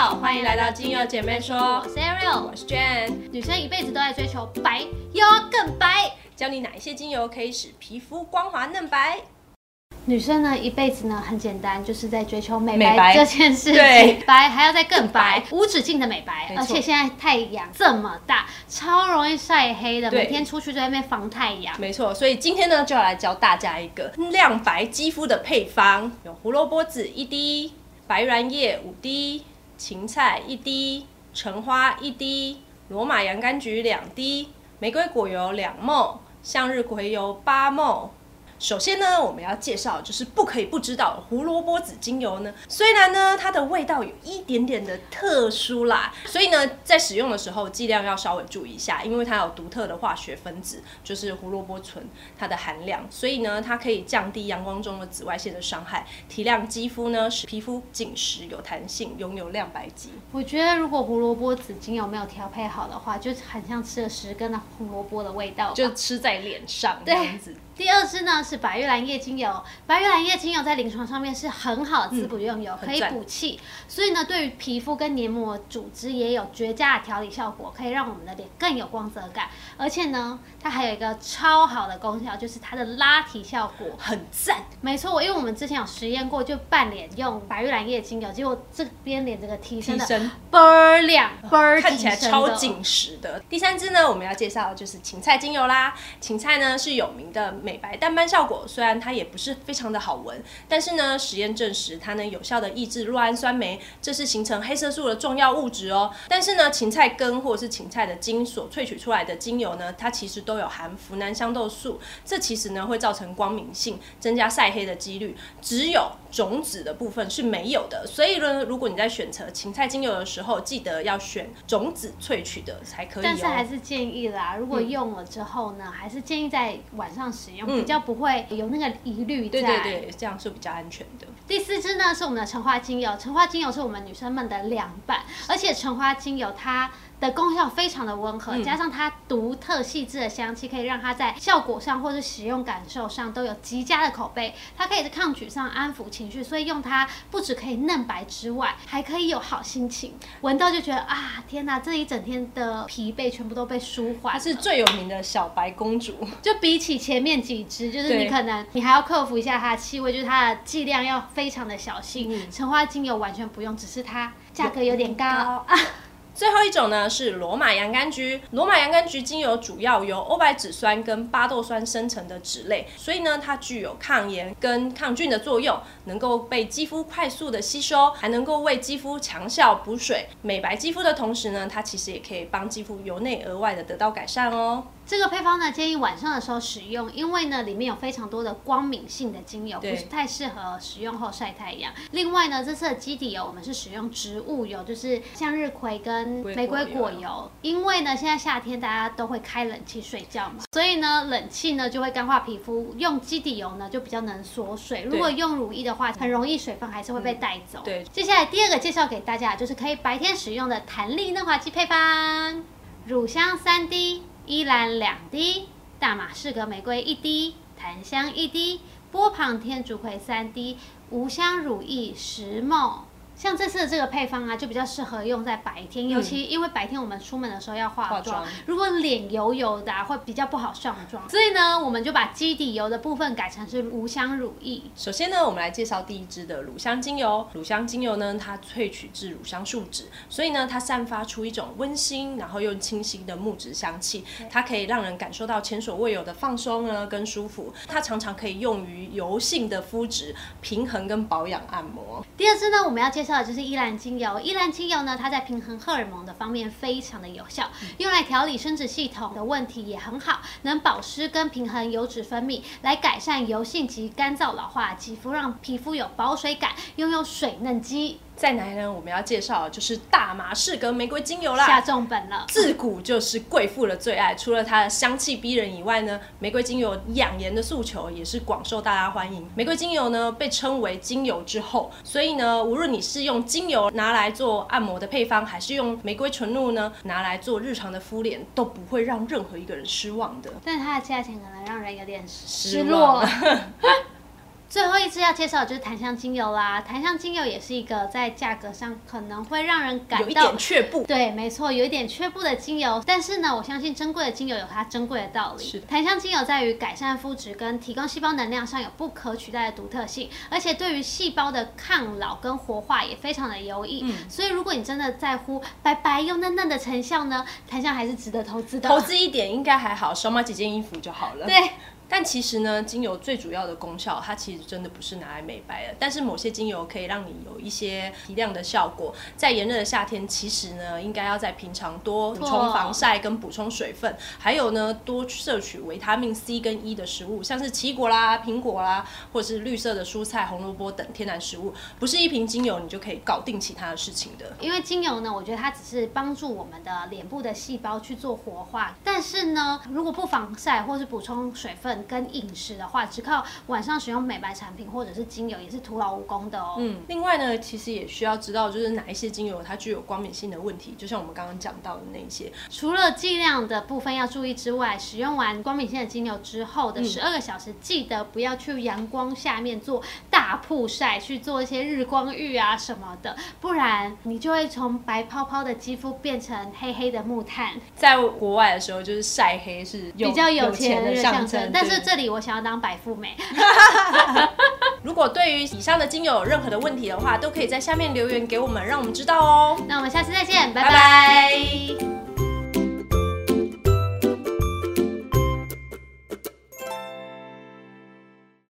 好，欢迎来到精油姐妹说，我是 Ariel，我是 Jane。女生一辈子都在追求白，又要更白，教你哪一些精油可以使皮肤光滑嫩白。女生呢一辈子呢很简单，就是在追求美美白。白这件事情，白还要再更白，无止境的美白而且现在太阳这么大，超容易晒黑的，每天出去都在外面防太阳。没错，所以今天呢就要来教大家一个亮白肌肤的配方，有胡萝卜籽一滴，白兰叶五滴，芹菜一滴，橙花一滴，罗马洋甘菊两滴，玫瑰果油两沫，向日葵油八沫。首先呢，我们要介绍就是不可以不知道胡萝卜籽精油呢，虽然呢它的味道有一点点的特殊啦，所以呢在使用的时候剂量要稍微注意一下，因为它有独特的化学分子，就是胡萝卜醇它的含量，所以呢它可以降低阳光中的紫外线的伤害，提亮肌肤呢，使皮肤紧实有弹性，拥有亮白肌。我觉得如果胡萝卜籽精油没有调配好的话，就很像吃了十根的胡萝卜的味道。就吃在脸上这样子。第二支呢是白玉兰叶精油，白玉兰叶精油在临床上面是很好的滋补用油，可以补气，所以呢对于皮肤跟黏膜组织也有绝佳的调理效果，可以让我们的脸更有光泽感。而且呢，它还有一个超好的功效，就是它的拉提效果。很赞，没错，因为我们之前有实验过，就半脸用白玉兰叶精油，结果这边脸这个提升的倍儿亮，倍儿看起来超紧实的。第三支呢，我们要介绍的就是芹菜精油啦。芹菜呢是有名的美白淡斑效果，虽然它也不是非常的好闻，但是呢，实验证实它能有效的抑制酪氨酸酶，这是形成黑色素的重要物质哦。但是呢，芹菜根或者是芹菜的茎所萃取出来的精油呢，它其实都有含呋喃香豆素，这其实呢会造成光敏性，增加晒黑的几率。只有种子的部分是没有的，所以呢，如果你在选择芹菜精油的时候，记得要选种子萃取的才可以、哦。但是还是建议啦，如果用了之后呢，还是建议在晚上使用，嗯比较不会有那个疑虑在。对对对，这样是比较安全的。第四支呢是我们的橙花精油，橙花精油是我们女生们的凉拌，而且橙花精油它的功效非常的温和，嗯加上它独特细致的香气，可以让它在效果上或是使用感受上都有极佳的口碑。它可以在抗沮丧、安抚情绪，所以用它不只可以嫩白之外，还可以有好心情，闻到就觉得啊，天哪，这一整天的疲惫全部都被舒缓它。是最有名的小白公主，就比起前面几支，就是你可能你还要克服一下它的气味，就是它的剂量要非常的小心。嗯橙花精油完全不用，只是它价格有点高啊。最后一种呢是罗马洋甘菊，罗马洋甘菊精油主要由欧白芷酸跟巴豆酸生成的酯类，所以呢它具有抗炎跟抗菌的作用，能够被肌肤快速的吸收，还能够为肌肤强效补水、美白肌肤的同时呢，它其实也可以帮肌肤由内而外的得到改善哦。这个配方呢，建议晚上的时候使用，因为呢里面有非常多的光敏性的精油，不是太适合使用后晒太阳。另外呢，这次的基底油我们是使用植物油，就是向日葵跟玫瑰果油，因为呢现在夏天大家都会开冷气睡觉嘛，所以呢冷气呢就会干化皮肤，用基底油呢就比较能锁水。如果用乳液的话，很容易水分还是会被带走。对接下来第二个介绍给大家，就是可以白天使用的弹力嫩滑肌配方，乳香三滴。依兰两滴，大马士革玫瑰一滴，檀香一滴，波旁天竺葵三滴，无香乳液十梦。像这次的这个配方啊，就比较适合用在白天，尤其因为白天我们出门的时候要化妆，化妆如果脸油油的、啊、会比较不好上妆，所以呢，我们就把基底油的部分改成是无香乳液。首先呢，我们来介绍第一支的乳香精油。乳香精油呢，它萃取自乳香树脂，所以呢，它散发出一种温馨，然后又清新的木质香气。它可以让人感受到前所未有的放松呢跟舒服。它常常可以用于油性的肤质平衡跟保养按摩。第二支呢，我们要介绍的就是依兰精油。依兰精油呢，它在平衡荷尔蒙的方面非常的有效，用来调理生殖系统的问题也很好，能保湿跟平衡油脂分泌，来改善油性及干燥老化肌肤，让皮肤有保水感，拥有水嫩肌。再来呢，我们要介绍的就是大马士革玫瑰精油啦下。重本了。自古就是贵妇的最爱，除了它的香气逼人以外呢，玫瑰精油养颜的诉求也是广受大家欢迎。玫瑰精油呢被称为精油之后，所以呢，无论你是用精油拿来做按摩的配方，还是用玫瑰纯露呢拿来做日常的敷脸，都不会让任何一个人失望的。但是它的价钱可能让人有点失失落望。最后一支要介绍的就是檀香精油啦。檀香精油也是一个在价格上可能会让人感有一到点却步。对，没错，有一点却步的精油，但是呢，我相信珍贵的精油有它珍贵的道理。是的檀香精油在于改善肤质跟提供细胞能量上有不可取代的独特性，而且对于细胞的抗老跟活化也非常的有益。嗯所以如果你真的在乎白白又嫩嫩的成效呢，檀香还是值得投资的。投资一点应该还好，少买几件衣服就好了。对。但其实呢，精油最主要的功效，它其实真的不是拿来美白的。但是某些精油可以让你有一些提亮的效果。在炎热的夏天，其实呢，应该要在平常多补充防晒跟补充水分，还有呢，多摄取维他命 C 跟 E 的食物，像是奇异果啦、苹果啦，或者是绿色的蔬菜、红萝卜等天然食物。不是一瓶精油你就可以搞定其他的事情的。因为精油呢，我觉得它只是帮助我们的脸部的细胞去做活化，但是呢，如果不防晒或是补充水分跟饮食的话，只靠晚上使用美白产品或者是精油也是徒劳无功的哦。嗯，另外呢，其实也需要知道，就是哪一些精油它具有光敏性的问题，就像我们刚刚讲到的那些。除了剂量的部分要注意之外，使用完光敏性的精油之后的嗯十二个小时，记得不要去阳光下面做大曝晒，去做一些日光浴啊什么的，不然你就会从白泡泡的肌肤变成黑黑的木炭。在国外的时候，就是晒黑是有比较有有钱的的象征，但是这里我想要当白富美。如果对于以上的精油有任何的问题的话，都可以在下面留言给我们，让我们知道哦。那我们下次再见，拜拜拜拜